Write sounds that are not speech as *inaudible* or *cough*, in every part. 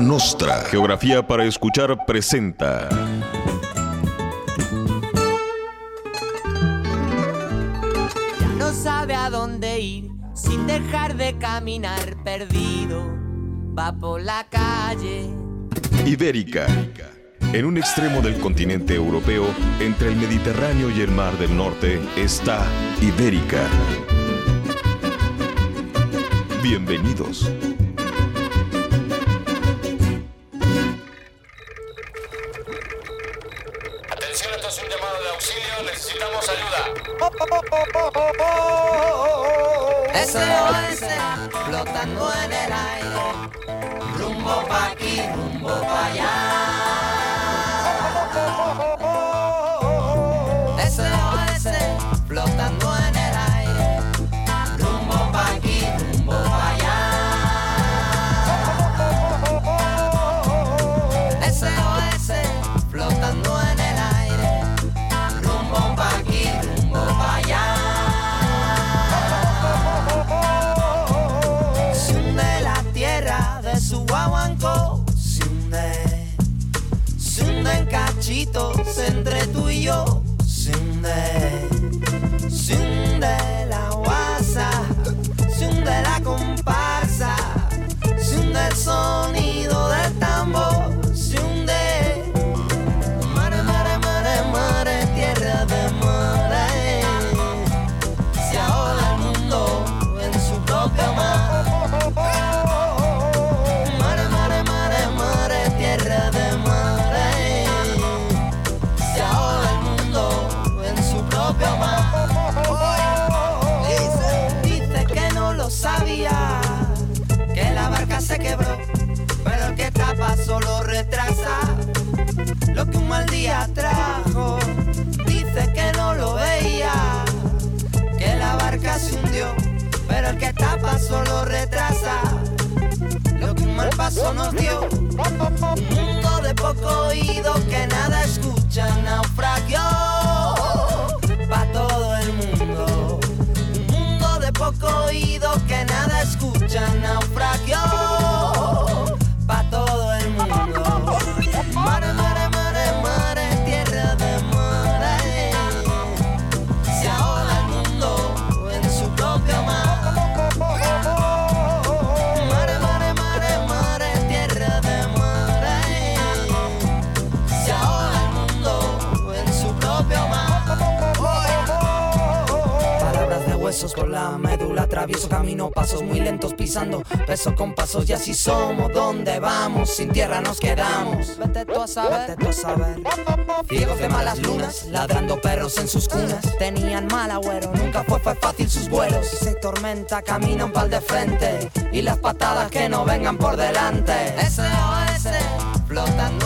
Cosa Nostra. Geografía para escuchar presenta. Ya no sabe a dónde ir sin dejar de caminar perdido. Va por la calle. Ibérica. En un extremo del continente europeo, entre el Mediterráneo y el Mar del Norte, está Ibérica. Bienvenidos. Flotando en el aire. Rumbo pa' aquí, rumbo pa' allá. Sin tierra nos quedamos. Vete tú a saber. Vete tú a saber. Ciegos de malas lunas, ladrando perros en sus cunas. Tenían mal agüero, Nunca fue, fue fácil sus vuelos. Si se tormenta, camina un pal de frente. Y las patadas que no vengan por delante. SOS flotando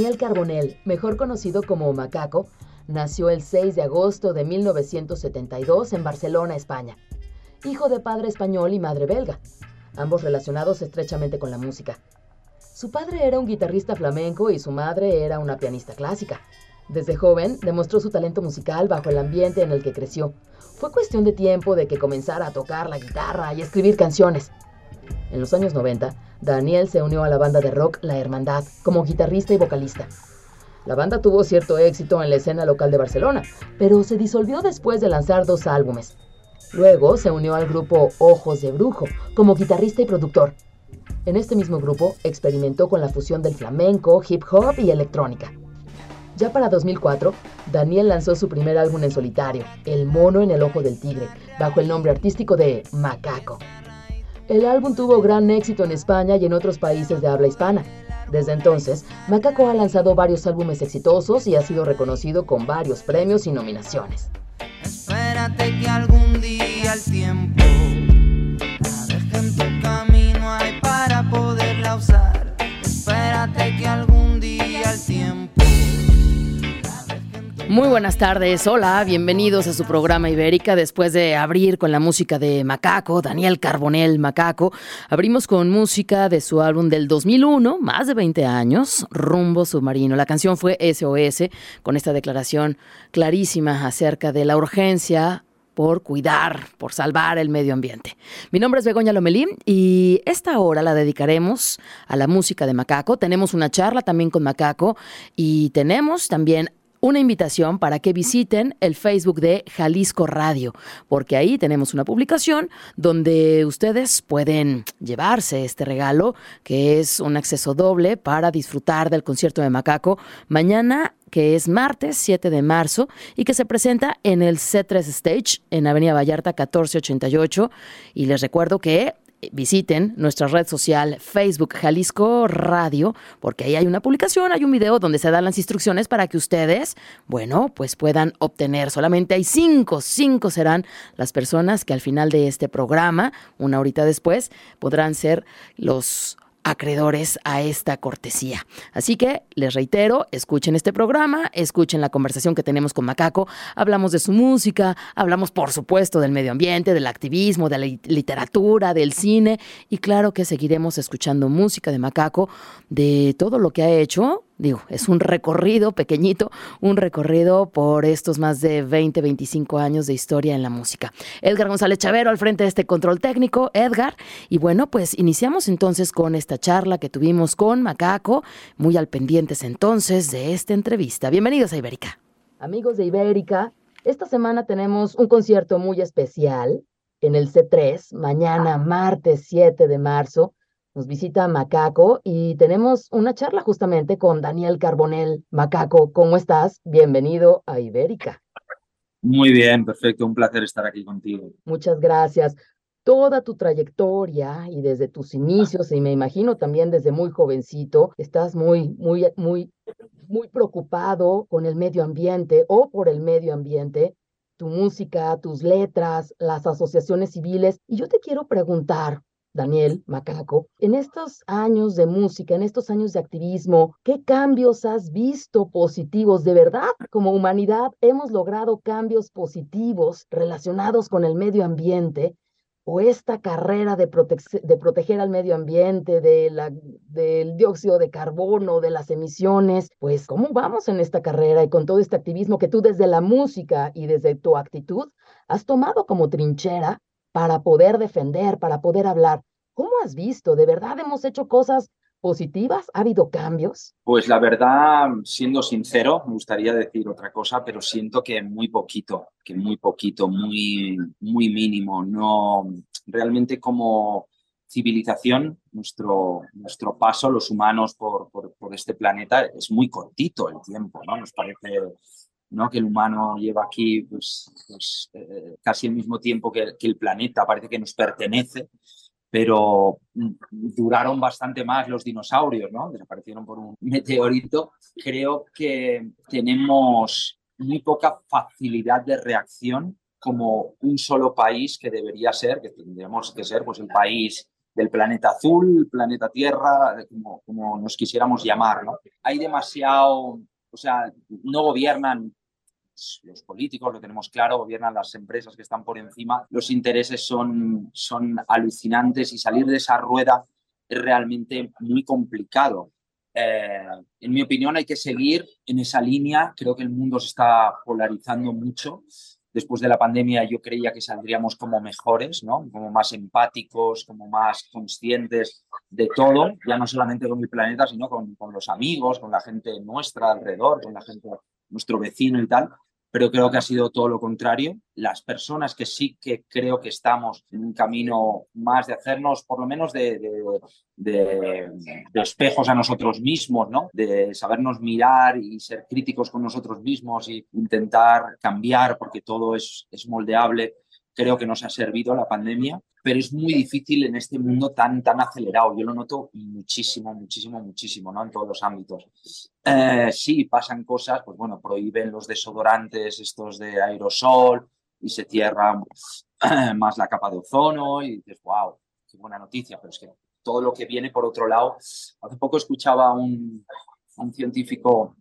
Daniel Carbonell, mejor conocido como Macaco, nació el 6 de agosto de 1972 en Barcelona, España. Hijo de padre español y madre belga, ambos relacionados estrechamente con la música. Su padre era un guitarrista flamenco y su madre era una pianista clásica. Desde joven demostró su talento musical bajo el ambiente en el que creció. Fue cuestión de tiempo de que comenzara a tocar la guitarra y escribir canciones. En los años 90, Daniel se unió a la banda de rock La Hermandad como guitarrista y vocalista. La banda tuvo cierto éxito en la escena local de Barcelona, pero se disolvió después de lanzar dos álbumes. Luego se unió al grupo Ojos de Brujo como guitarrista y productor. En este mismo grupo experimentó con la fusión del flamenco, hip hop y electrónica. Ya para 2004, Daniel lanzó su primer álbum en solitario, El mono en el ojo del tigre, bajo el nombre artístico de Macaco. El álbum tuvo gran éxito en España y en otros países de habla hispana. Desde entonces, Macaco ha lanzado varios álbumes exitosos y ha sido reconocido con varios premios y nominaciones. Espérate que algún día el tiempo la deje en tu camino hay para poderla usar. Espérate que algún día el tiempo muy buenas tardes, hola, bienvenidos a su programa Ibérica. Después de abrir con la música de Macaco, Daniel Carbonel Macaco, abrimos con música de su álbum del 2001, más de 20 años, Rumbo Submarino. La canción fue SOS, con esta declaración clarísima acerca de la urgencia por cuidar, por salvar el medio ambiente. Mi nombre es Begoña Lomelín y esta hora la dedicaremos a la música de Macaco. Tenemos una charla también con Macaco y tenemos también una invitación para que visiten el Facebook de Jalisco Radio, porque ahí tenemos una publicación donde ustedes pueden llevarse este regalo, que es un acceso doble para disfrutar del concierto de Macaco mañana que es martes 7 de marzo y que se presenta en el C3 Stage en Avenida Vallarta 1488. Y les recuerdo que visiten nuestra red social Facebook Jalisco Radio, porque ahí hay una publicación, hay un video donde se dan las instrucciones para que ustedes, bueno, pues puedan obtener. Solamente hay cinco, cinco serán las personas que al final de este programa, una horita después, podrán ser los acreedores a esta cortesía. Así que les reitero, escuchen este programa, escuchen la conversación que tenemos con Macaco, hablamos de su música, hablamos por supuesto del medio ambiente, del activismo, de la literatura, del cine y claro que seguiremos escuchando música de Macaco, de todo lo que ha hecho digo, es un recorrido pequeñito, un recorrido por estos más de 20, 25 años de historia en la música. Edgar González Chavero al frente de este control técnico, Edgar. Y bueno, pues iniciamos entonces con esta charla que tuvimos con Macaco, muy al pendientes entonces de esta entrevista. Bienvenidos a Ibérica. Amigos de Ibérica, esta semana tenemos un concierto muy especial en el C3, mañana martes 7 de marzo nos visita Macaco y tenemos una charla justamente con Daniel Carbonel. Macaco, ¿cómo estás? Bienvenido a Ibérica. Muy bien, perfecto, un placer estar aquí contigo. Muchas gracias. Toda tu trayectoria y desde tus inicios, y me imagino también desde muy jovencito, estás muy, muy, muy, muy preocupado con el medio ambiente o por el medio ambiente, tu música, tus letras, las asociaciones civiles. Y yo te quiero preguntar, Daniel Macaco, en estos años de música, en estos años de activismo, ¿qué cambios has visto positivos? ¿De verdad, como humanidad, hemos logrado cambios positivos relacionados con el medio ambiente? ¿O esta carrera de, de proteger al medio ambiente, de la, del dióxido de carbono, de las emisiones? Pues, ¿cómo vamos en esta carrera y con todo este activismo que tú desde la música y desde tu actitud has tomado como trinchera para poder defender, para poder hablar. ¿Cómo has visto? ¿De verdad hemos hecho cosas positivas? ¿Ha habido cambios? Pues la verdad, siendo sincero, me gustaría decir otra cosa, pero siento que muy poquito, que muy poquito, muy, muy mínimo. No, realmente como civilización, nuestro, nuestro paso, los humanos por, por, por este planeta, es muy cortito el tiempo, ¿no? Nos parece ¿no? que el humano lleva aquí pues, pues eh, casi el mismo tiempo que, que, el planeta, parece que nos pertenece, pero mm, duraron bastante más los dinosaurios, ¿no? desaparecieron por un meteorito. Creo que tenemos muy poca facilidad de reacción como un solo país que debería ser, que tendríamos que ser pues, el país del planeta azul, planeta Tierra, como, como nos quisiéramos llamar. ¿no? Hay demasiado, o sea, no gobiernan los políticos, lo tenemos claro, gobiernan las empresas que están por encima, los intereses son, son alucinantes y salir de esa rueda es realmente muy complicado. Eh, en mi opinión hay que seguir en esa línea, creo que el mundo se está polarizando mucho después de la pandemia yo creía que saldríamos como mejores, ¿no? Como más empáticos, como más conscientes de todo, ya no solamente con mi planeta, sino con, con los amigos, con la gente nuestra alrededor, con la gente, nuestro vecino y tal pero creo que ha sido todo lo contrario. Las personas que sí que creo que estamos en un camino más de hacernos, por lo menos de, espejos a nosotros mismos, ¿no? De sabernos mirar y ser críticos con nosotros mismos y intentar cambiar porque todo es, es moldeable creo que nos ha servido la pandemia, pero es muy difícil en este mundo tan, tan acelerado. Yo lo noto muchísimo, muchísimo, muchísimo, ¿no? En todos los ámbitos. Eh, sí, pasan cosas, pues bueno, prohíben los desodorantes estos de aerosol y se cierra más la capa de ozono y dices, wow, qué buena noticia, pero es que todo lo que viene por otro lado. Hace poco escuchaba a un, un científico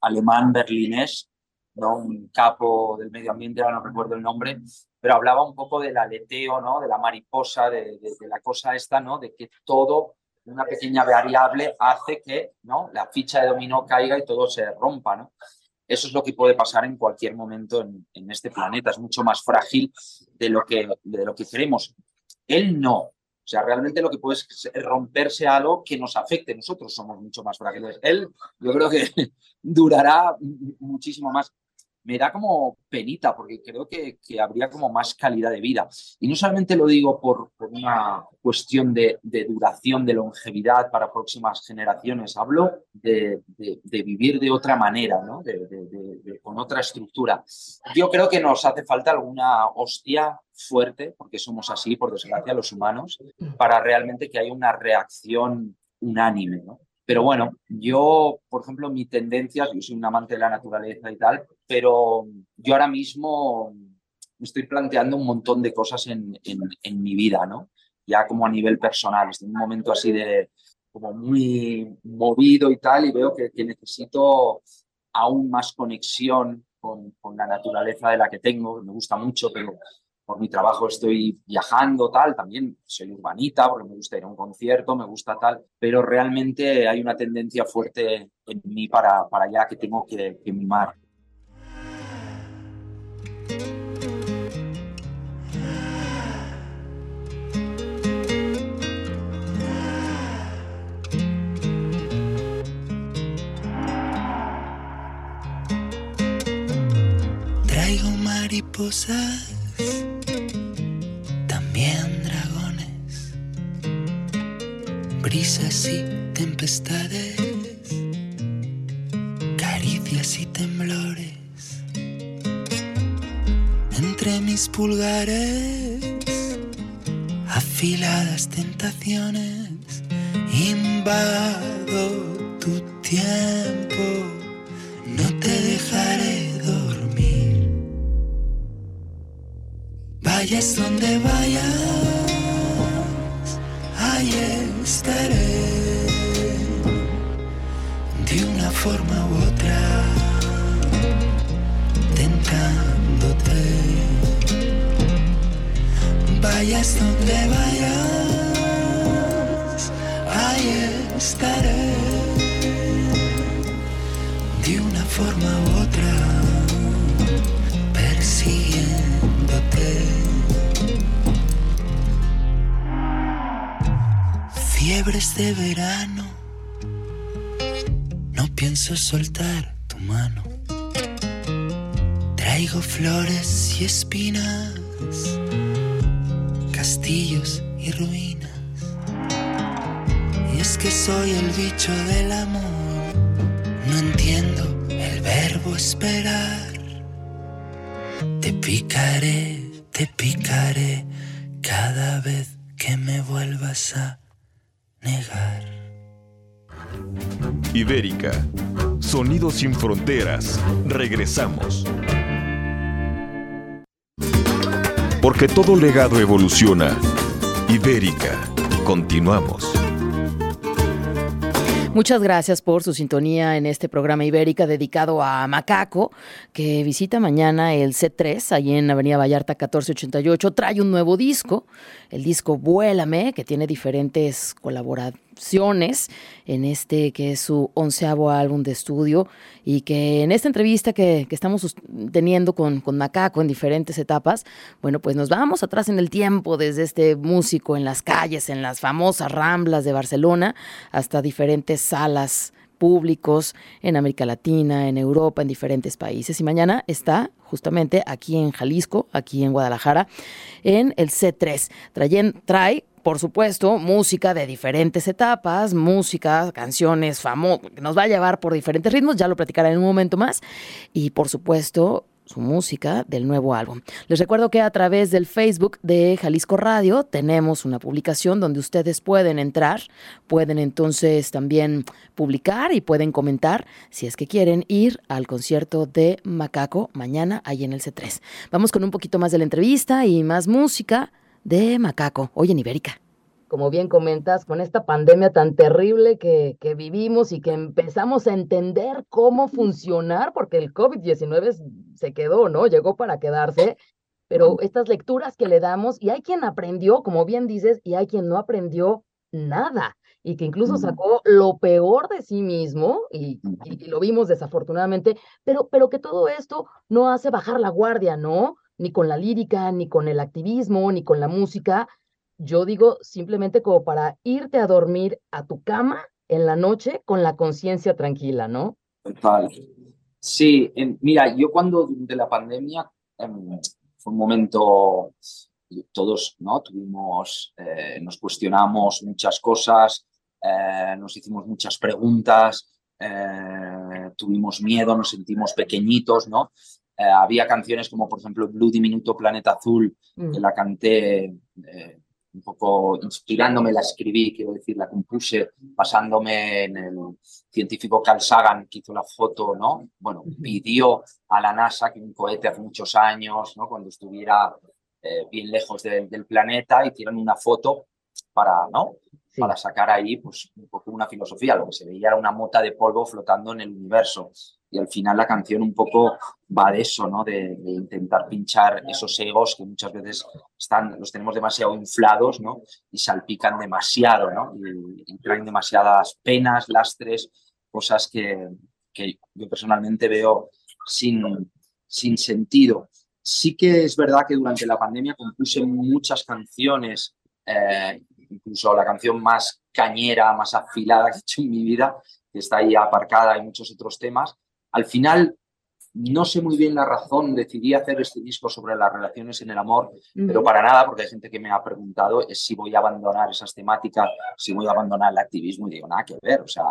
alemán berlinés, ¿no? un capo del medio ambiente, ahora no recuerdo el nombre, pero hablaba un poco del aleteo, ¿no? De la mariposa, de, la cosa esta, ¿no? De que todo, una pequeña variable hace que, ¿no? La ficha de dominó caiga y todo se rompa, ¿no? Eso es lo que puede pasar en cualquier momento en, este planeta. Es mucho más frágil de lo, que, de lo que queremos. Él no. O sea, realmente lo que puede es romperse algo que nos afecte. Nosotros somos mucho más frágiles. Él, yo creo que *laughs* durará muchísimo más me da como penita porque creo que, habría como más calidad de vida. Y no solamente lo digo por, una cuestión de, de, duración, de longevidad para próximas generaciones, hablo de, de vivir de otra manera, ¿no? con otra estructura. Yo creo que nos hace falta alguna hostia fuerte, porque somos así, por desgracia, los humanos, para realmente que haya una reacción unánime, ¿no? Pero bueno, yo, por ejemplo, mi tendencia, yo soy un amante de la naturaleza y tal, pero yo ahora mismo me estoy planteando un montón de cosas en, en, mi vida, ¿no? Ya como a nivel personal, estoy en un momento así de como muy movido y tal, y veo que, que necesito aún más conexión con, con, la naturaleza de la que tengo, me gusta mucho, pero por mi trabajo estoy viajando, tal, también soy urbanita porque me gusta ir a un concierto, me gusta tal, pero realmente hay una tendencia fuerte en mí para, para allá que tengo que, que mimar. Traigo mariposas brisas y tempestades, caricias y temblores. Entre mis pulgares, afiladas tentaciones, invado tu tiempo, no te dejaré dormir. Vayas donde vayas forma u otra tentándote. Vayas donde vayas ahí estaré. De una forma u otra persiguiéndote. Fiebres de verano. Soltar tu mano. Traigo flores y espinas, castillos y ruinas. Y es que soy el bicho del amor. No entiendo el verbo esperar. Te picaré, te picaré cada vez que me vuelvas a negar. Ibérica, sonidos sin fronteras, regresamos. Porque todo legado evoluciona. Ibérica, continuamos. Muchas gracias por su sintonía en este programa Ibérica dedicado a Macaco, que visita mañana el C3, allí en Avenida Vallarta 1488. Trae un nuevo disco, el disco Vuélame, que tiene diferentes colaboraciones canciones en este que es su onceavo álbum de estudio y que en esta entrevista que, que estamos teniendo con, con, Macaco en diferentes etapas, bueno, pues nos vamos atrás en el tiempo desde este músico en las calles, en las famosas ramblas de Barcelona, hasta diferentes salas públicos en América Latina, en Europa, en diferentes países. Y mañana está justamente aquí en Jalisco, aquí en Guadalajara, en el C3. Trae, trae por supuesto, música de diferentes etapas, música, canciones famosas, que nos va a llevar por diferentes ritmos, ya lo platicaré en un momento más. Y por supuesto, su música del nuevo álbum. Les recuerdo que a través del Facebook de Jalisco Radio tenemos una publicación donde ustedes pueden entrar, pueden entonces también publicar y pueden comentar si es que quieren ir al concierto de Macaco mañana ahí en el C3. Vamos con un poquito más de la entrevista y más música de Macaco, hoy en Ibérica como bien comentas, con esta pandemia tan terrible que, que, vivimos y que empezamos a entender cómo funcionar, porque el COVID-19 se quedó, ¿no? Llegó para quedarse, pero estas lecturas que le damos, y hay quien aprendió, como bien dices, y hay quien no aprendió nada, y que incluso sacó lo peor de sí mismo, y, y, y lo vimos desafortunadamente, pero, pero que todo esto no hace bajar la guardia, ¿no? Ni con la lírica, ni con el activismo, ni con la música, yo digo simplemente como para irte a dormir a tu cama en la noche con la conciencia tranquila, ¿no? Total. Sí, mira, yo cuando de la pandemia em, fue un momento, todos ¿no? tuvimos, eh, nos cuestionamos muchas cosas, eh, nos hicimos muchas preguntas, eh, tuvimos miedo, nos sentimos pequeñitos, ¿no? Había canciones como por ejemplo Blue Diminuto Planeta Azul, mm. que la canté un poco inspirándome, la escribí, quiero decir, la compuse basándome en el científico Carl Sagan que hizo la foto, ¿no? Bueno, pidió a la NASA que un cohete hace muchos años, ¿no? Cuando estuviera eh, bien lejos del planeta, hicieran una foto para, ¿no? Para sacar ahí, pues, un poco una filosofía. Lo que se veía era una mota de polvo flotando en el universo y al final la canción un poco va de eso, ¿no? De, intentar pinchar esos egos que muchas veces están, los tenemos demasiado inflados, ¿no? Y salpican demasiado, ¿no? Y, traen demasiadas penas, lastres, cosas que, que yo personalmente veo sin, sin sentido. Sí que es verdad que durante la pandemia compuse muchas canciones, eh, incluso la canción más cañera, más afilada que he hecho en mi vida, que está ahí aparcada, hay muchos otros temas, al final, no sé muy bien la razón, decidí hacer este disco sobre las relaciones en el amor, pero para nada, porque hay gente que me ha preguntado es si voy a abandonar esas temáticas, si voy a abandonar el activismo, y digo, nada que ver, o sea,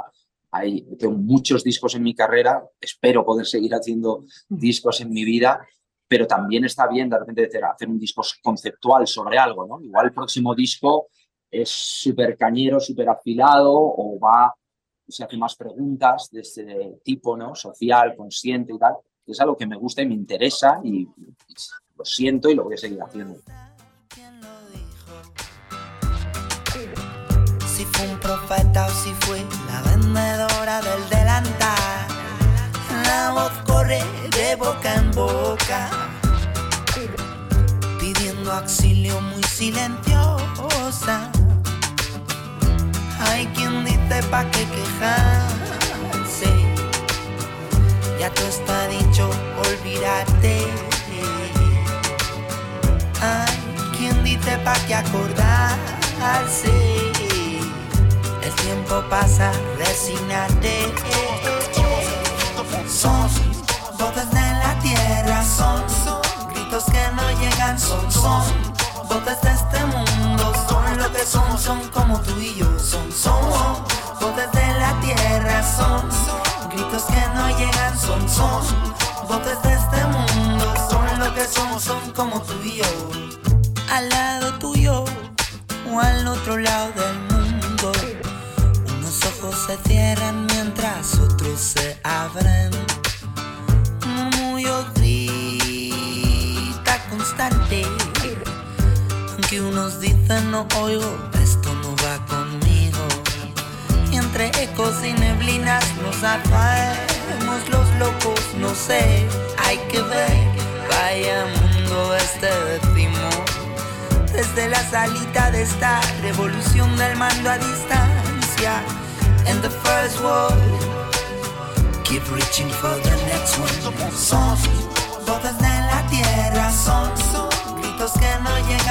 hay, tengo muchos discos en mi carrera, espero poder seguir haciendo discos en mi vida, pero también está bien de repente hacer un disco conceptual sobre algo, ¿no? Igual el próximo disco es súper cañero, súper afilado o va se hace más preguntas de este tipo, ¿no? Social, consciente y tal. Es algo que me gusta y me interesa y, lo siento y lo voy a seguir haciendo. Si fue un profeta o si fue la vendedora del delantal, la voz corre de boca en boca, pidiendo auxilio muy silenciosa hay quien dice pa' qué quejarse. Ya todo está dicho, olvídate. Hay quien dice pa' qué acordarse. El tiempo pasa, resignate. Son voces de la tierra, son gritos que no llegan, son, son voces de este mundo, son que son, son como tú y yo son, voces de la tierra, son, gritos que no llegan, son, son, voces de este mundo, son lo que son, son como tú y yo, al lado tuyo o al otro lado del mundo. Unos ojos se cierran mientras otros se abren. Aunque unos dicen no oigo, esto no va conmigo entre ecos y neblinas nos atraemos los locos, no sé, hay que ver, vaya mundo este decimos. Desde la salita de esta revolución del mando a distancia and the first world. Keep reaching for the next one. Son botes de la tierra, que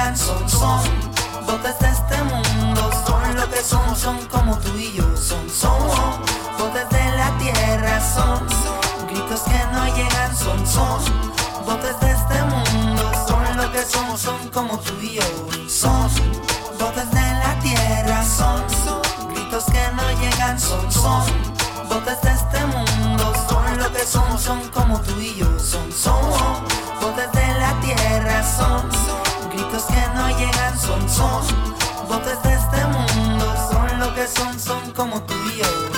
llegan, son, son. Botes de este mundo, son lo que son, son como tú y yo, son, son. Botes de la tierra, son gritos que no llegan, son, son. De este mundo, son lo que son, son como tú y yo, son. Botes de la tierra, son gritos que no llegan, son, son. De este mundo, son lo que son, son como tú y yo, son, son. Botes de la tierra, son gritos que no llegan, son, son botes de este mundo, son lo que son, son como tú y.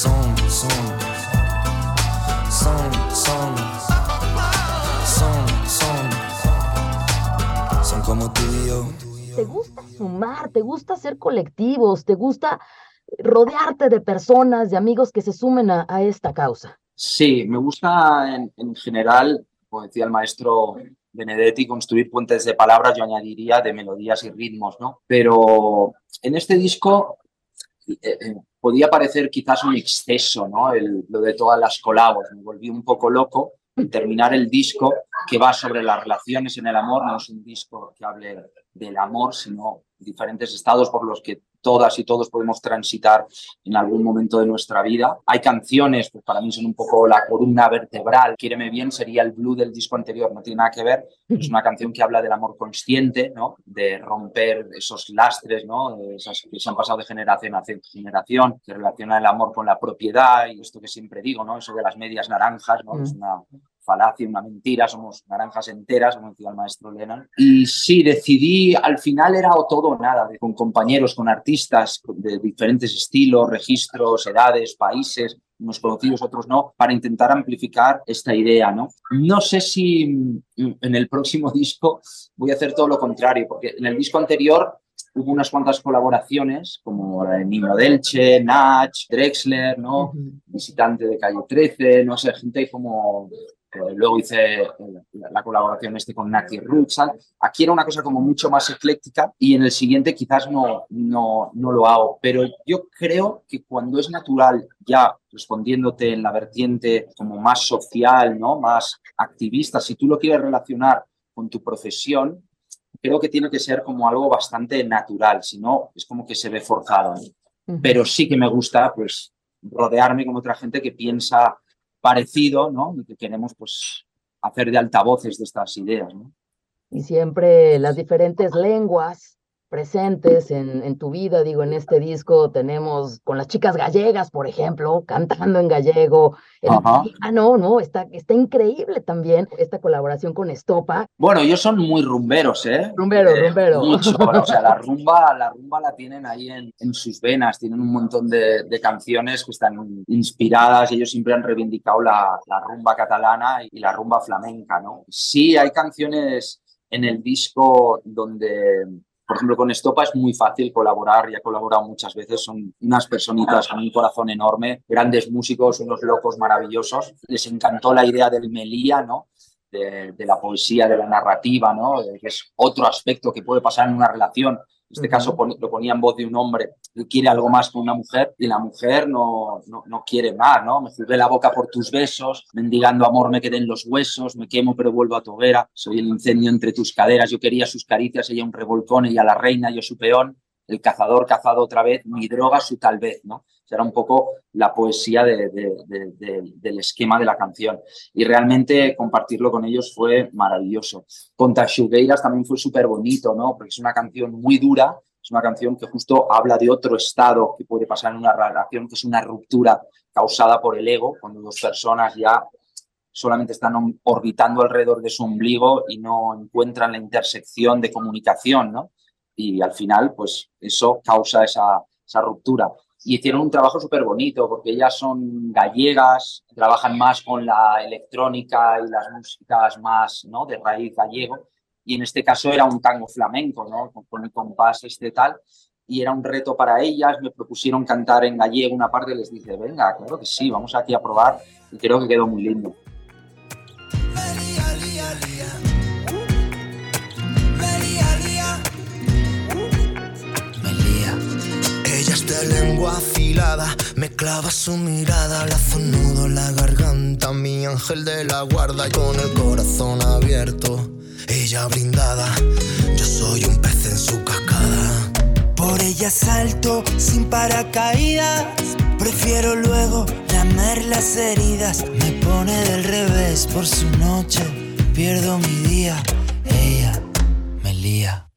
Son, son, son, son, son, son. Son como tú y yo. ¿Te gusta sumar? ¿Te gusta ser colectivos? ¿Te gusta rodearte de personas, de amigos que se sumen a, a esta causa? Sí, me gusta en, en general, como decía el maestro Benedetti, construir puentes de palabras, yo añadiría de melodías y ritmos, ¿no? Pero en este disco eh, eh, podía parecer quizás un exceso, ¿no? El- lo de todas las colabos, me volví un poco loco terminar el disco que va sobre las relaciones en el amor, no es un disco que hable del amor, sino diferentes estados por los que todas y todos podemos transitar en algún momento de nuestra vida. Hay canciones, pues para mí son un poco la columna vertebral. Quiereme bien sería el blue del disco anterior, no tiene nada que ver. Es una canción que habla del amor consciente, ¿no? De romper esos lastres, ¿no? Esas que se han pasado de generación a generación, que relaciona el amor con la propiedad y esto que siempre digo, ¿no? Eso de las medias naranjas, ¿no? Es una falacia, una mentira, somos naranjas enteras, como decía el maestro Lennon. Y sí, decidí, al final era o todo o nada, con compañeros, con artistas de diferentes estilos, registros, edades, países, unos conocidos, otros no, para intentar amplificar esta idea, ¿no? No sé si mm, en el próximo *laughs* disco voy a hacer todo lo contrario, porque en el disco anterior hubo unas cuantas colaboraciones, como la de Nino Delche, Nach, Drexler, ¿no? Visitante de Calle 13, no sé, gente como... eh, luego hice eh, la, la colaboración este con Naki. ¿sabes? Aquí era una cosa como mucho más ecléctica y en el siguiente quizás no, no, no lo hago. Pero yo creo que cuando es natural, ya respondiéndote en la vertiente como más social, ¿no? más activista, si tú lo quieres relacionar con tu profesión, creo que tiene que ser como algo bastante natural, si no es como que se ve forzado. Pero sí que me gusta pues rodearme con otra gente que piensa parecido, ¿no? Y que queremos pues hacer de altavoces de estas ideas, ¿no? Y siempre las diferentes lenguas presentes en, en tu vida, digo, en este disco tenemos con las chicas gallegas, por ejemplo, cantando en gallego, el Ajá. piano, ¿no? Está, está increíble también esta colaboración con Estopa. Bueno, ellos son muy rumberos, ¿eh? Rumbero, Eh, rumbero. Mucho, *laughs* o sea, la rumba, la rumba la tienen ahí en, en sus venas, tienen un montón de, de canciones que están inspiradas, ellos siempre han reivindicado la, la rumba catalana y la rumba flamenca, ¿no? Sí, hay canciones en el disco donde, por ejemplo, con Estopa es muy fácil colaborar, ya he colaborado muchas veces, son unas personitas con un corazón enorme, grandes músicos, unos locos maravillosos, les encantó la idea del Melía, ¿no? de, de la poesía, de la narrativa, ¿no? Que es otro aspecto que puede pasar en una relación. En este caso lo ponía en voz de un hombre que quiere algo más que una mujer y la mujer no, no, no quiere más, ¿no? Me jugué la boca por tus besos, mendigando amor me quedé en los huesos, me quemo pero vuelvo a tu hoguera, soy el incendio entre tus caderas, yo quería sus caricias, ella un revolcón, ella la reina, yo su peón. el cazador cazado otra vez, mi droga su tal vez, ¿no? Era un poco la poesía de, del esquema de la canción. Y realmente compartirlo con ellos fue maravilloso. Con Tashugueiras también fue súper bonito, ¿no? Porque es una canción muy dura, es una canción que justo habla de otro estado que puede pasar en una relación, que es una ruptura causada por el ego, cuando dos personas ya solamente están orbitando alrededor de su ombligo y no encuentran la intersección de comunicación, ¿no? Y al final, pues eso causa esa ruptura. Y hicieron un trabajo súper bonito, porque ellas son gallegas, trabajan más con la electrónica y las músicas más ¿no? de raíz gallego. Y en este caso era un tango flamenco, ¿no? con el compás este tal y era un reto para ellas, me propusieron cantar en gallego una parte, les dije, venga, claro que sí, vamos aquí a probar y creo que quedó muy lindo. Lengua afilada, me clava su mirada, lazo un nudo la garganta, mi ángel de la guarda y con el corazón abierto, ella brindada, yo soy un pez en su cascada. Por ella salto sin paracaídas, prefiero luego lamer las heridas, me pone del revés por su noche, pierdo mi día, ella me lía.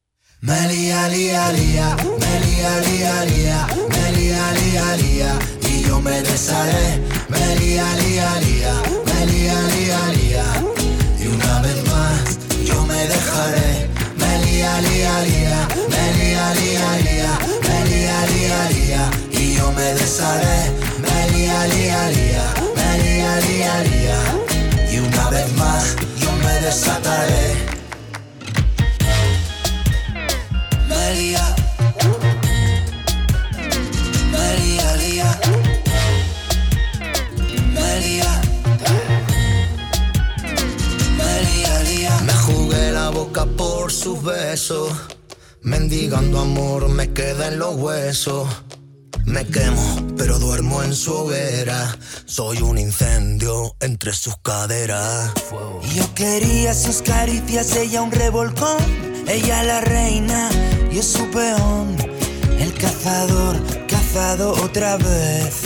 Me lía, lía, lía, me lía, lía, lía, me lía, lía, lía, y yo me desharé. Me lía, lía, lía, me lía, lía, lía, y una vez más yo me dejaré. Me lía, lía, lía, me lía, lía, lía, me lía, lía, lía, y yo me desharé. Me lía, lía, lía, me lía, lía, lía, y una vez más yo me desataré. Besos, mendigando amor me queda en los huesos. Me quemo, pero duermo en su hoguera. Soy un incendio entre sus caderas. Yo quería sus caricias, ella un revolcón. Ella la reina, yo su peón. El cazador, cazado otra vez.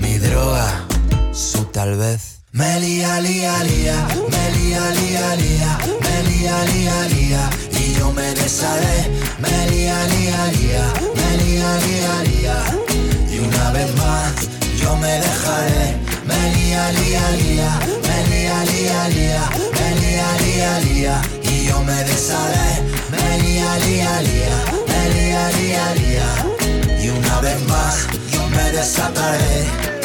Mi droga, su tal vez. Me lía, lía, lía, me lía, lía, lía, me lía, lía, y yo me desharé. Me lía, lía, lía, me lía, lía, y una vez más yo me dejaré. Me lía, lía, lía, me lía, lía, lía, me lía, lía, y yo me desharé. Me lía, lía, lía, me lía, lía, lía, y una vez más yo me desataré.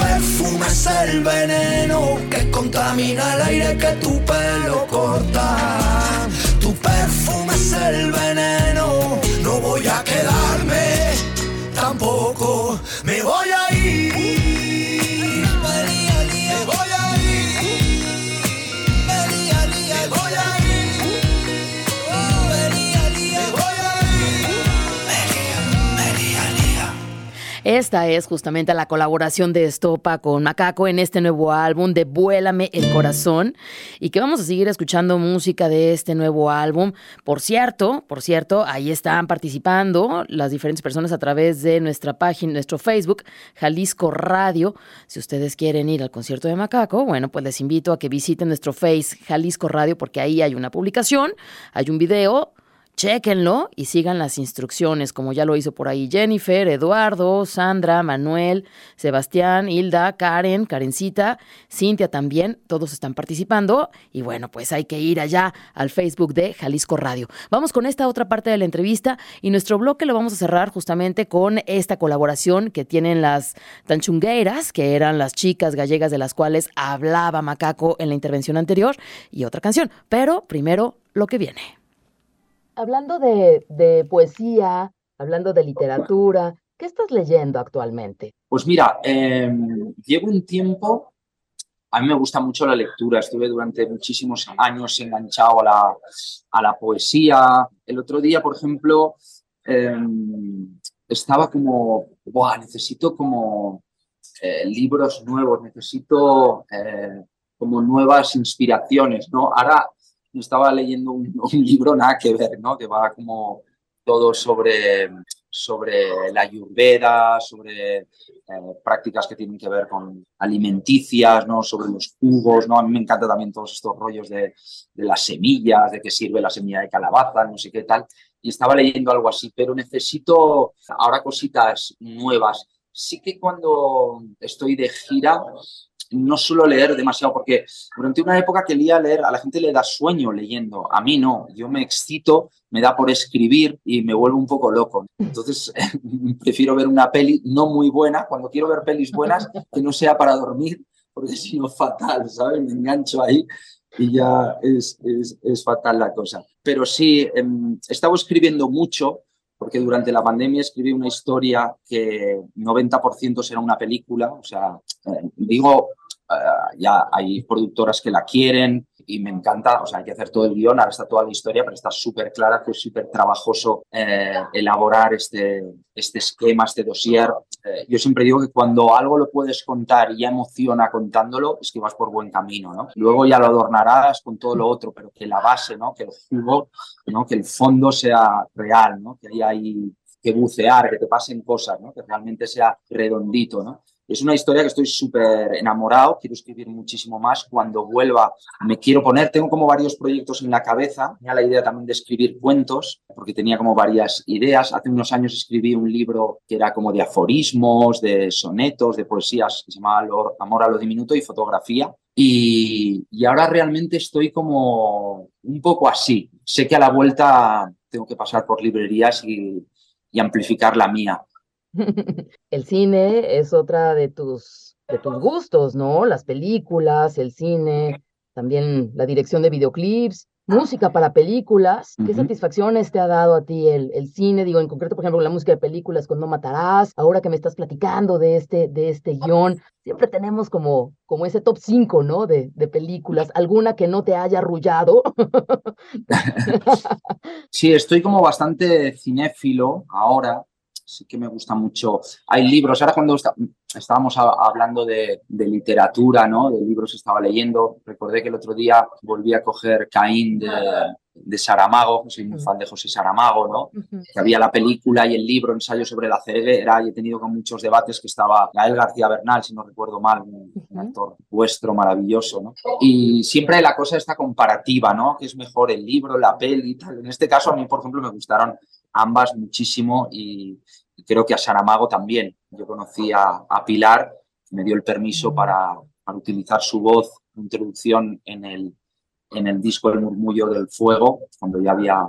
Perfume es el veneno que contamina el aire que tu pelo corta. Tu perfume es el veneno, no voy a quedarme, tampoco me voy a Esta es justamente la colaboración de Estopa con Macaco en este nuevo álbum de Vuélame el Corazón y que vamos a seguir escuchando música de este nuevo álbum. Por cierto, por cierto, ahí están participando las diferentes personas a través de nuestra página, nuestro Facebook, Jalisco Radio. Si ustedes quieren ir al concierto de Macaco, bueno, pues les invito a que visiten nuestro Face Jalisco Radio porque ahí hay una publicación, hay un video Chéquenlo y sigan las instrucciones, como ya lo hizo por ahí Jennifer, Eduardo, Sandra, Manuel, Sebastián, Hilda, Karen, Karencita, Cintia también, todos están participando. Y bueno, pues hay que ir allá al Facebook de Jalisco Radio. Vamos con esta otra parte de la entrevista y nuestro bloque lo vamos a cerrar justamente con esta colaboración que tienen las tanchungueiras, que eran las chicas gallegas de las cuales hablaba Macaco en la intervención anterior, y otra canción. Pero primero lo que viene. Hablando de, de poesía, hablando de literatura, ¿qué estás leyendo actualmente? Pues mira, eh, llevo un tiempo, a mí me gusta mucho la lectura, estuve durante muchísimos años enganchado a la, a la poesía. El otro día, por ejemplo, eh, estaba como, Buah, necesito como eh, libros nuevos, necesito eh, como nuevas inspiraciones, ¿no? Ahora estaba leyendo *laughs* un, libro nada que ver, ¿no? Que va como todo sobre, sobre la ayurveda, sobre eh, prácticas que tienen que ver con alimenticias, ¿no? sobre los jugos. ¿no? A mí me encanta también todos estos rollos de, de las semillas, de qué sirve la semilla de calabaza, no sé qué tal. Y estaba leyendo algo así, pero necesito ahora cositas nuevas. Sí que cuando estoy de gira no suelo leer demasiado porque durante una época que leía leer, a la gente le da sueño leyendo, a mí no, yo me excito, me da por escribir y me vuelvo un poco loco. Entonces *laughs* prefiero ver una peli no muy buena, cuando quiero ver pelis buenas, que no sea para dormir, porque si no fatal, ¿sabes? Me engancho ahí y ya es, es, es fatal la cosa. Pero sí, eh, he estado escribiendo mucho porque durante la pandemia escribí una historia que 90% será una película, o sea, eh, digo, eh, ya hay productoras que la quieren y me encanta, o sea, hay que hacer todo el guion, ahora está toda la historia, pero está súper clara, fue súper trabajoso eh, elaborar este, este esquema, este dossier. Yo siempre digo que cuando algo lo puedes contar y ya emociona contándolo, es que vas por buen camino, ¿no? Luego ya lo adornarás con todo lo otro, pero que la base, ¿no? Que el jugo, ¿no? Que el fondo sea real, ¿no? Que ahí que bucear, que te pasen cosas, ¿no? Que realmente sea redondito, ¿no? Es una historia que estoy súper enamorado, quiero escribir muchísimo más. Cuando vuelva me quiero poner, tengo como varios proyectos en la cabeza. Tenía la idea también de escribir cuentos, porque tenía como varias ideas. Hace unos años escribí un libro que era como de aforismos, de sonetos, de poesías, que se llamaba Amor a lo diminuto y fotografía. Y, ahora realmente estoy como un poco así. Sé que a la vuelta tengo que pasar por librerías y amplificar la mía *laughs* el cine es otra de tus, de tus gustos, ¿no? Las películas, el cine, también la dirección de videoclips, música para películas. ¿Qué satisfacciones te ha dado a ti el, el, cine? Digo, en concreto, por ejemplo, la música de películas con No Matarás, ahora que me estás platicando de este, de este guion, siempre tenemos como, como ese top 5, ¿no? De, de películas, alguna que no te haya arrullado. *laughs* sí, estoy como bastante cinéfilo ahora sí que me gusta mucho. Hay libros, ahora cuando estábamos hablando de, literatura, ¿no? De libros que estaba leyendo, recordé que el otro día volví a coger Caín de, de Saramago, soy muy fan de José Saramago, ¿no? Que había la película y el libro, ensayo sobre la ceguera, y he tenido con muchos debates que estaba Gael García Bernal, si no recuerdo mal, un, actor vuestro maravilloso, ¿no? Y siempre la cosa está comparativa, ¿no? Que es mejor el libro, la peli y tal. En este caso, a mí, por ejemplo, me gustaron ambas muchísimo y, creo que a Saramago también. Yo conocí a, Pilar, me dio el permiso para, para, utilizar su voz, introducción en el, en el disco El murmullo del fuego, cuando ya había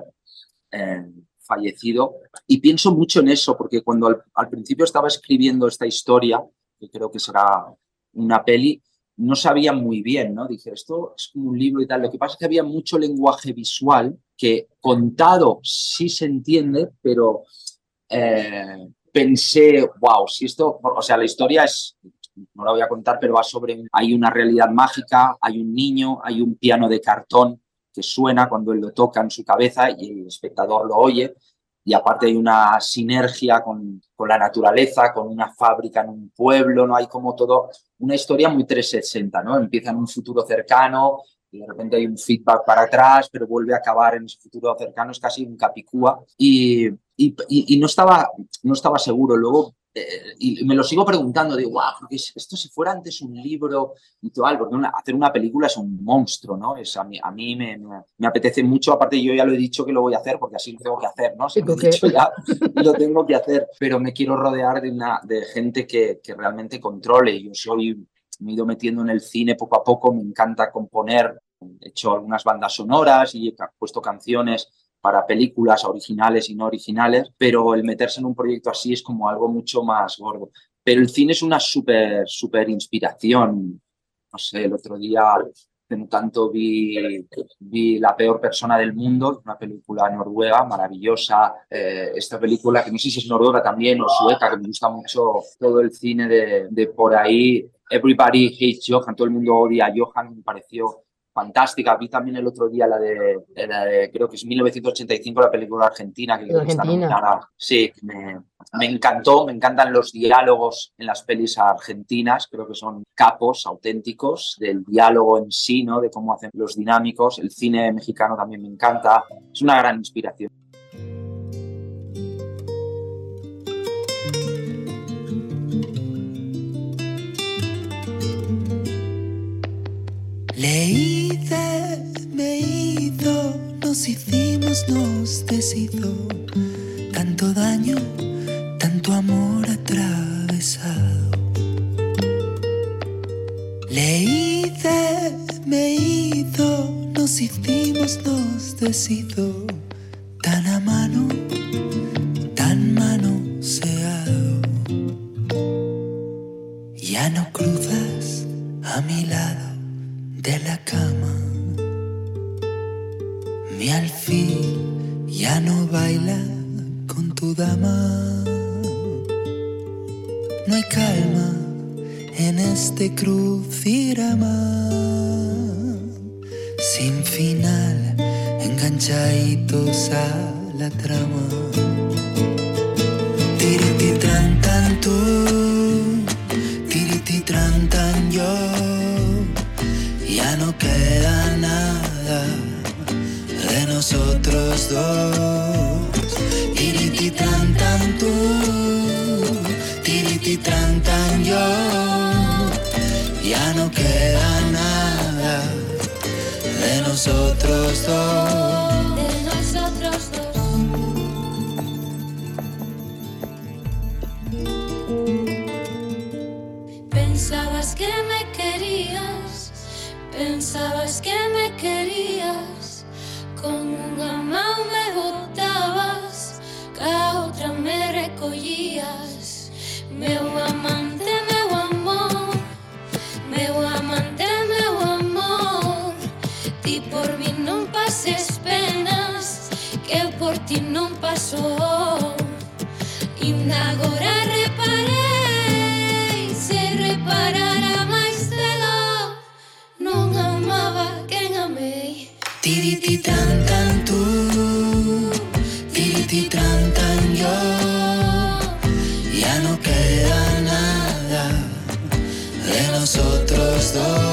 eh, fallecido. Y pienso mucho en eso, porque cuando al, al, principio estaba escribiendo esta historia, que creo que será una peli, no sabía muy bien, ¿no? Dije, esto es un libro y tal. Lo que pasa es que había mucho lenguaje visual que contado sí se entiende, pero eh, pensé, wow, si esto, o sea, la historia es, no la voy a contar, pero va sobre, hay una realidad mágica, hay un niño, hay un piano de cartón que suena cuando él lo toca en su cabeza y el espectador lo oye. Y aparte hay una sinergia con, con la naturaleza, con una fábrica en un pueblo, ¿no? Hay como todo, una historia muy 360, ¿no? Empieza en un futuro cercano, y de repente hay un feedback para atrás, pero vuelve a acabar en ese futuro cercano, es casi un capicúa. Y, y, y, no, estaba, no estaba seguro. Luego, eh, y me lo sigo preguntando, digo, wow, porque esto si fuera antes un libro y tal, porque hacer una película es un monstruo, ¿no? Es, a mí, a mí me, me, apetece mucho, aparte yo ya lo he dicho que lo voy a hacer, porque así lo tengo que hacer, ¿no? Si lo he dicho ya, *laughs* lo tengo que hacer, pero me quiero rodear de, una, de gente que, que realmente controle. Yo soy me he ido metiendo en el cine poco a poco, me encanta componer, he hecho algunas bandas sonoras y he puesto canciones para películas originales y no originales, pero el meterse en un proyecto así es como algo mucho más gordo. Pero el cine es una súper, súper inspiración. No sé, el otro día en tanto vi, vi La peor persona del mundo, una película noruega maravillosa. Eh, esta película, que no sé si es noruega también o sueca, que me gusta mucho todo el cine de, de por ahí. Everybody Hates Johan, todo el mundo odia a Johan, me pareció fantástica. Vi también el otro día la de, creo que es 1985, la película argentina, que creo que está nominada. Sí, me, encantó, me encantan los diálogos en las pelis argentinas, creo que son capos auténticos del diálogo en sí, ¿no? de cómo hacen los dinámicos. El cine mexicano también me encanta, es una gran inspiración. Leí nos Meu amante, meu amor, meu amante, meu amor, ti por mí non pases penas, que eu por ti non paso. Indago nosotros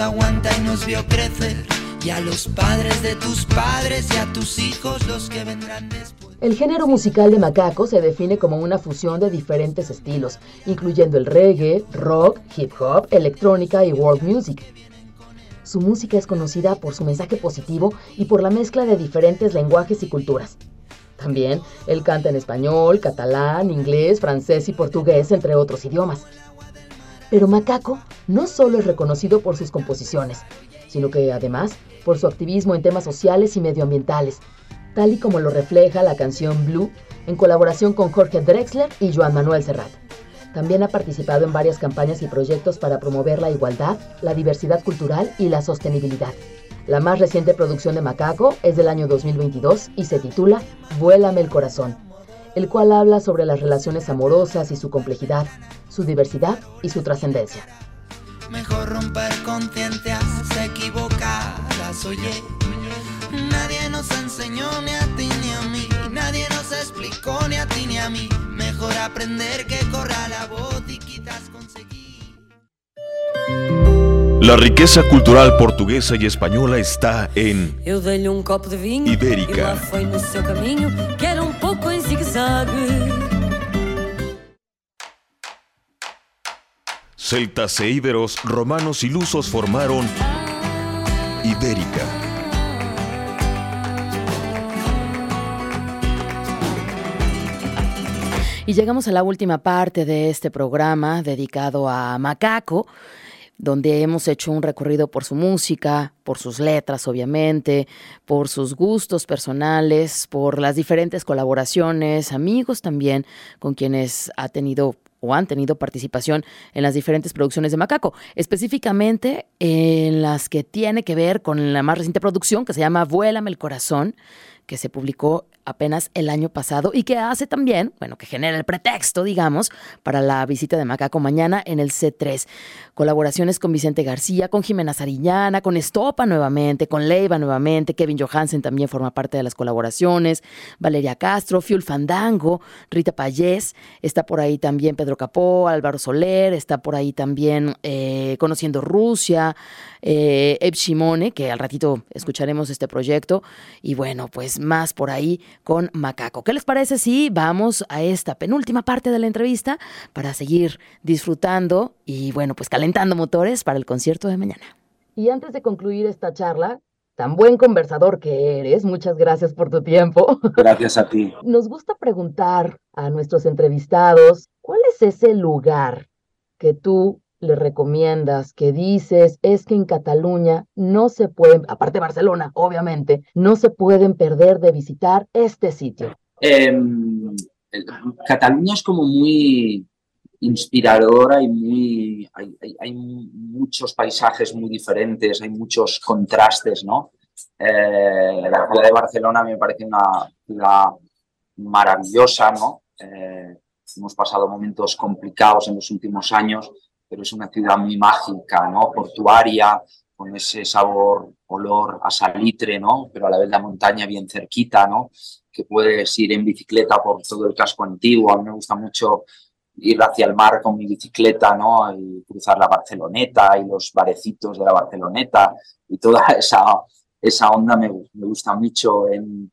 aguanta y nos vio crecer. Y a los padres de tus padres y a tus hijos los que vendrán después. El género musical de Macaco se define como una fusión de diferentes estilos, incluyendo el reggae, rock, hip hop, electrónica y world music. Su música es conocida por su mensaje positivo y por la mezcla de diferentes lenguajes y culturas. También él canta en español, catalán, inglés, francés y portugués, entre otros idiomas. Pero Macaco no solo es reconocido por sus composiciones, sino que además por su activismo en temas sociales y medioambientales, tal y como lo refleja la canción Blue en colaboración con Jorge Drexler y Joan Manuel Serrat. También ha participado en varias campañas y proyectos para promover la igualdad, la diversidad cultural y la sostenibilidad. La más reciente producción de Macaco es del año 2022 y se titula Vuélame el corazón, el cual habla sobre las relaciones amorosas y su complejidad, su diversidad y su trascendencia. Mejor romper conciencias equivocadas, oye. Nadie nos enseñó ni a ti ni a mí, nadie nos explicó ni a ti ni a mí. Mejor aprender que corra la voz y quizás conseguir. La riqueza cultural portuguesa y española está en Eu dei-lhe um copo de vinho Ibérica. e lá foi no seu caminho, que era um pouco em zigue-zague. celtas e íberos, romanos y lusos formaron Ibérica. Y llegamos a la última parte de este programa dedicado a Macaco, donde hemos hecho un recorrido por su música, por sus letras, obviamente, por sus gustos personales, por las diferentes colaboraciones, amigos también, con quienes ha tenido o han tenido participación en las diferentes producciones de Macaco, específicamente en las que tiene que ver con la más reciente producción que se llama Vuélame el corazón, que se publicó apenas el año pasado y que hace también, bueno, que genera el pretexto, digamos, para la visita de Macaco mañana en el C3. Colaboraciones con Vicente García, con Jimena Sariñana, con Estopa nuevamente, con Leiva nuevamente, Kevin Johansen también forma parte de las colaboraciones, Valeria Castro, Fiul Fandango, Rita Payés, está por ahí también Pedro Capó, Álvaro Soler, está por ahí también eh, Conociendo Rusia, eh, Shimone, que al ratito escucharemos este proyecto, y bueno, pues más por ahí con Macaco. ¿Qué les parece si vamos a esta penúltima parte de la entrevista para seguir disfrutando y bueno, pues calentando motores para el concierto de mañana? Y antes de concluir esta charla, tan buen conversador que eres, muchas gracias por tu tiempo. *laughs* Gracias a ti. Nos gusta preguntar a nuestros entrevistados, ¿cuál es ese lugar que tú le recomiendas, que dices, es que en Cataluña no se pueden, aparte Barcelona, obviamente, no se pueden perder de visitar este sitio? Em, el- Cataluña es como muy inspiradora y muy hay, hay- hay muchos paisajes muy diferentes, hay muchos contrastes, ¿no? Eh, la ciudad de Barcelona me parece una ciudad maravillosa, ¿no? Eh, hemos pasado momentos complicados en los últimos años, pero es una ciudad muy mágica, ¿no? Portuaria, con ese sabor, olor a salitre, ¿no? Pero a la vez la montaña bien cerquita, ¿no? Que puedes ir en bicicleta por todo el casco antiguo. A mí me gusta mucho ir hacia el mar con mi bicicleta, ¿no? Y cruzar la Barceloneta y los barecitos de la Barceloneta y toda *laughs* esa, esa onda me, me gusta mucho. En,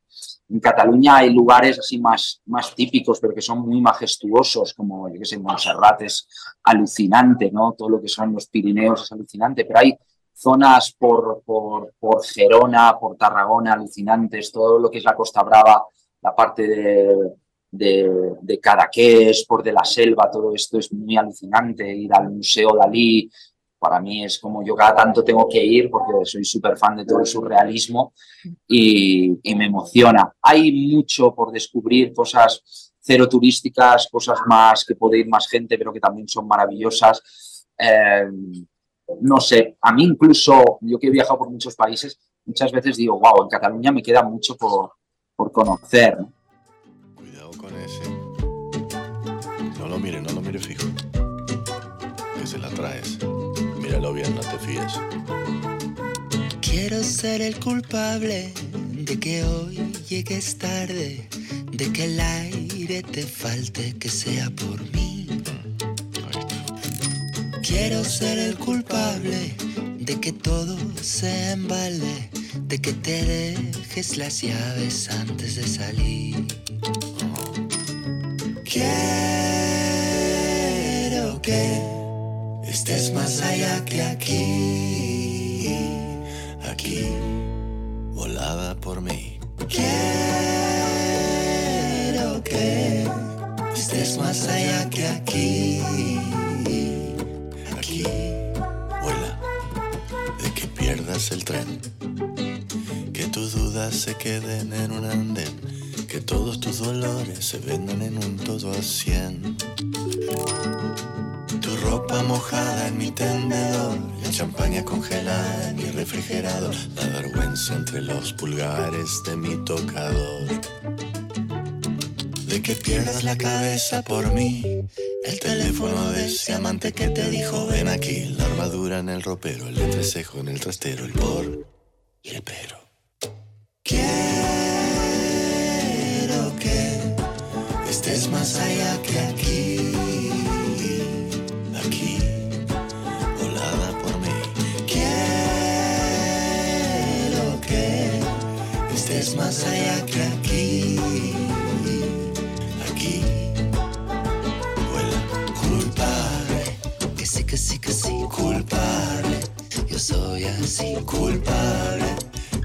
en Cataluña hay lugares así más, más típicos, pero que son muy majestuosos, como, yo qué sé, Montserrat es alucinante, ¿no? Todo lo que son los Pirineos es alucinante, pero hay zonas por, por, por Gerona, por Tarragona alucinantes, todo lo que es la Costa Brava, la parte de, de, de Cadaqués, por de la selva, todo esto es muy alucinante. Ir al Museo Dalí, para mí es como yo cada tanto tengo que ir porque soy súper fan de todo el surrealismo y, y me emociona. Hay mucho por descubrir, cosas cero turísticas, cosas más que puede ir más gente, pero que también son maravillosas. Eh, no sé, a mí incluso, yo que he viajado por muchos países, muchas veces digo, wow, en Cataluña me queda mucho por, por conocer. ¿no? Cuidado con ese. No lo mire, no lo mire fijo. Que se la traes. Míralo bien, no te fíes. Quiero ser el culpable de que hoy llegues tarde, de que el aire te falte, que sea por mí. Quiero ser el culpable de que todo se embalde, de que te dejes las llaves antes de salir. Quiero que estés más allá que aquí, aquí. Volada por mí. Quiero que estés más allá que aquí, aquí. Vuela. De que pierdas el tren. Que tus dudas se queden en un andén. Que todos tus dolores se vendan en un todo a cien. Ropa mojada en mi tendedor. La champaña congelada en mi refrigerador. La vergüenza entre los pulgares de mi tocador. De que pierdas la cabeza por mí. El teléfono de ese amante que te dijo ven aquí. La armadura en el ropero, el entrecejo en el trastero, el por y el pero. Quiero que estés más allá que Aquí, estés más allá que aquí, Aquí, vuela. culpable, que sí, que sí, que sí, culpable, yo soy así, culpable,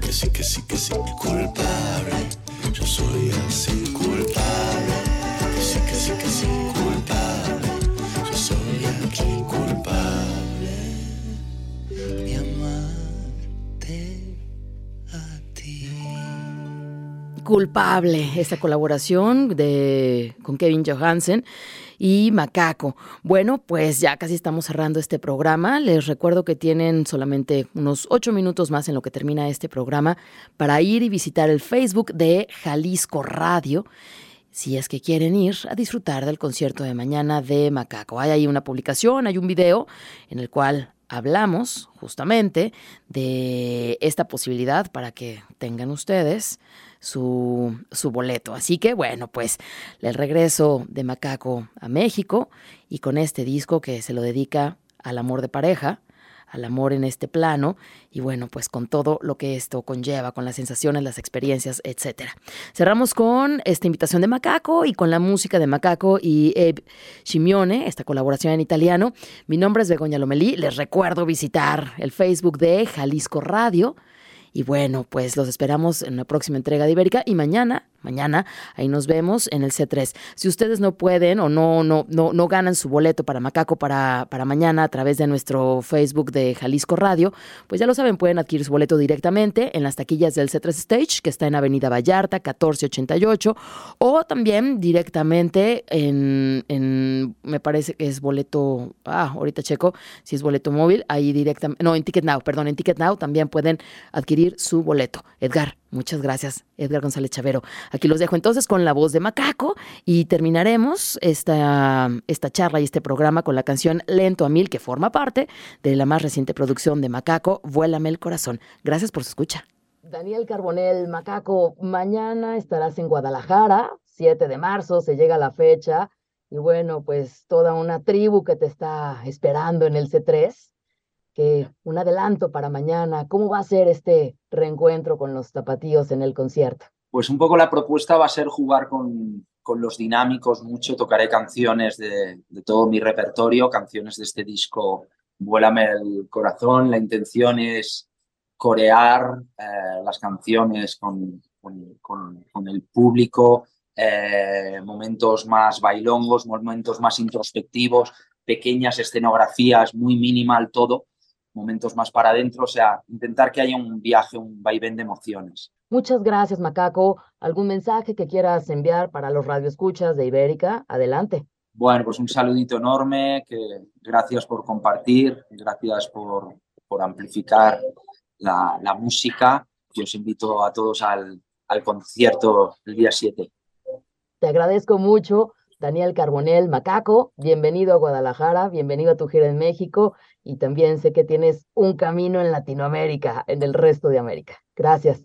Que sí, que sí, que sí. culpable, Yo soy así, culpable, que sí, que sí, que sí. culpable, Culpable, esta colaboración de, con Kevin Johansen. y Macaco. Bueno, pues ya casi estamos cerrando este programa. Les recuerdo que tienen solamente unos ocho minutos más en lo que termina este programa para ir y visitar el Facebook de Jalisco Radio si es que quieren ir a disfrutar del concierto de mañana de Macaco. Hay ahí una publicación, hay un video en el cual hablamos justamente de esta posibilidad para que tengan ustedes su, su boleto. Así que bueno, pues el regreso de Macaco a México y con este disco que se lo dedica al amor de pareja, al amor en este plano y bueno, pues con todo lo que esto conlleva, con las sensaciones, las experiencias, etcétera. Cerramos con esta invitación de Macaco y con la música de Macaco y Scimione, esta colaboración en italiano. Mi nombre es Begoña Lomelí, les recuerdo visitar el Facebook de Jalisco Radio. Y bueno, pues los esperamos en la próxima entrega de Ibérica y mañana mañana. Ahí nos vemos en el C3. Si ustedes no pueden o no, no, no, no ganan su boleto para Macaco para, para mañana a través de nuestro Facebook de Jalisco Radio, pues ya lo saben, pueden adquirir su boleto directamente en las taquillas del C3 Stage, que está en Avenida Vallarta, 1488, o también directamente en, en me parece que es boleto, ah, ahorita checo, si es boleto móvil, ahí directamente, no, en Ticket Now, perdón, en Ticket Now también pueden adquirir su boleto. Edgar, Muchas gracias, Edgar González Chavero. Aquí los dejo entonces con la voz de Macaco y terminaremos esta, esta charla y este programa con la canción Lento a Mil, que forma parte de la más reciente producción de Macaco, Vuélame el Corazón. Gracias por su escucha. Daniel Carbonel, Macaco, mañana estarás en Guadalajara, 7 de marzo, se llega la fecha. Y bueno, pues toda una tribu que te está esperando en el C3 que un adelanto para mañana. ¿Cómo va a ser este reencuentro con los tapatíos en el concierto? Pues un poco la propuesta va a ser jugar con, con los dinámicos mucho. Tocaré canciones de, de, todo mi repertorio, canciones de este disco Vuélame el corazón. La intención es corear eh, las canciones con, con, con el público, eh, momentos más bailongos, momentos más introspectivos, pequeñas escenografías, muy minimal todo momentos más para adentro, o sea, intentar que haya un viaje, un vaivén de emociones. Muchas gracias, Macaco. ¿Algún mensaje que quieras enviar para los radioescuchas de Ibérica? Adelante. Bueno, pues un saludito enorme, que gracias por compartir, gracias por, por amplificar la, la música. Yo os invito a todos al, al concierto el día 7. Te agradezco mucho. Daniel Carbonel Macaco, bienvenido a Guadalajara, bienvenido a tu gira en México y también sé que tienes un camino en Latinoamérica, en el resto de América. Gracias.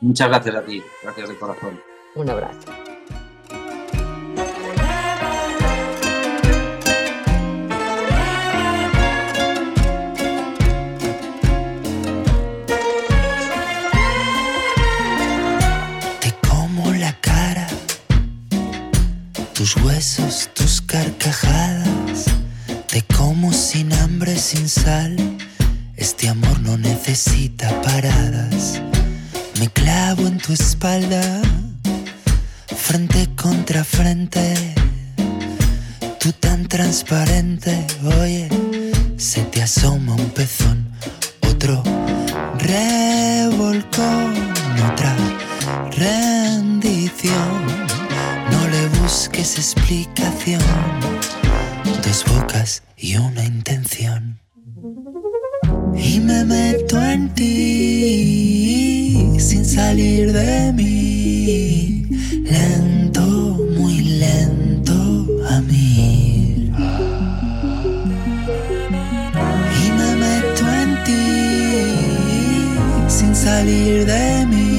Muchas gracias a ti, gracias de corazón. Un abrazo. Tus huesos, tus carcajadas te como sin hambre, sin sal. Este amor no necesita paradas. Me clavo en tu espalda, frente contra frente. Tú tan transparente, oye, se te asoma un pezón, otro revolcón, explicación dos bocas y una intención. Y me meto en ti sin salir de mí, lento, muy lento a mí. Y me meto en ti sin salir de mí,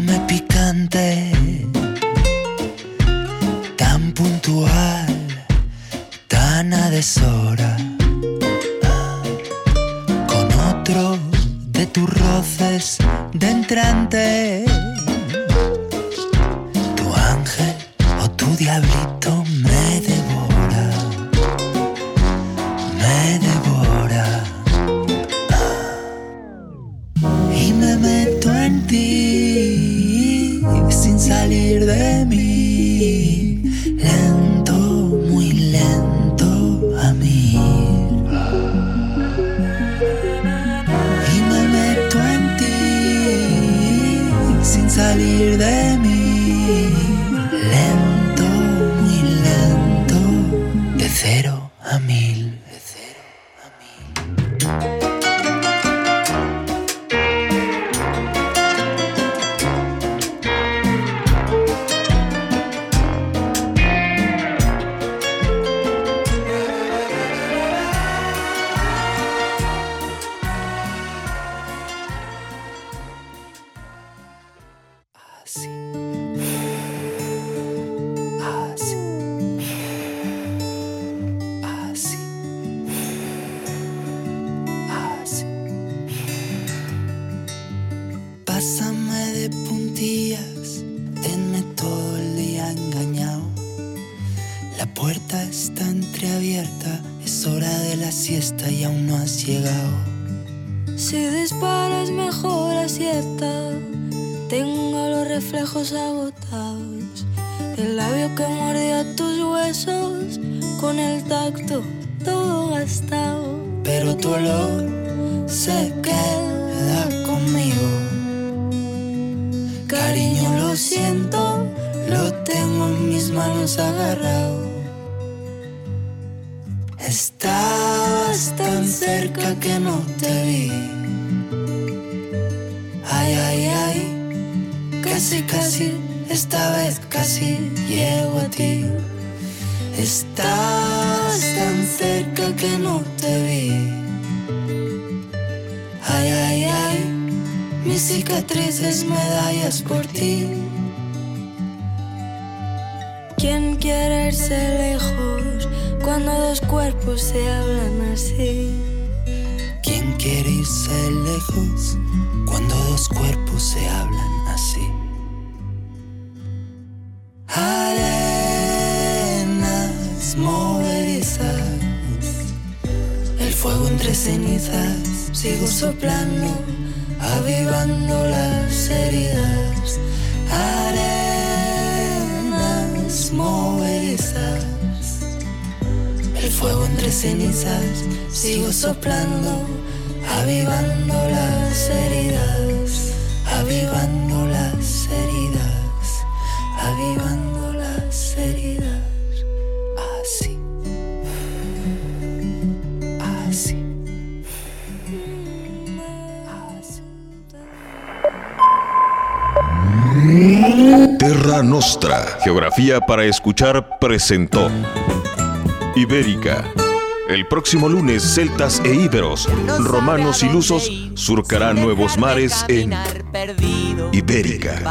echándome picante, salir de casi, casi, esta vez casi llego a ti. Estás tan cerca que no te vi. Ay, ay, ay, mis cicatrices, medallas por ti. ¿Quién quiere irse lejos cuando dos cuerpos se hablan así? ¿Quién quiere irse lejos cuando dos cuerpos se hablan así? Fuego entre cenizas, sigo soplando, avivando las heridas. Arenas movedizas, el fuego entre cenizas, sigo soplando, avivando las heridas, avivando las heridas, avivando Nostra, Geografía para Escuchar, presentó Ibérica. El próximo lunes, celtas e íberos, romanos y lusos surcarán nuevos mares en. Ibérica.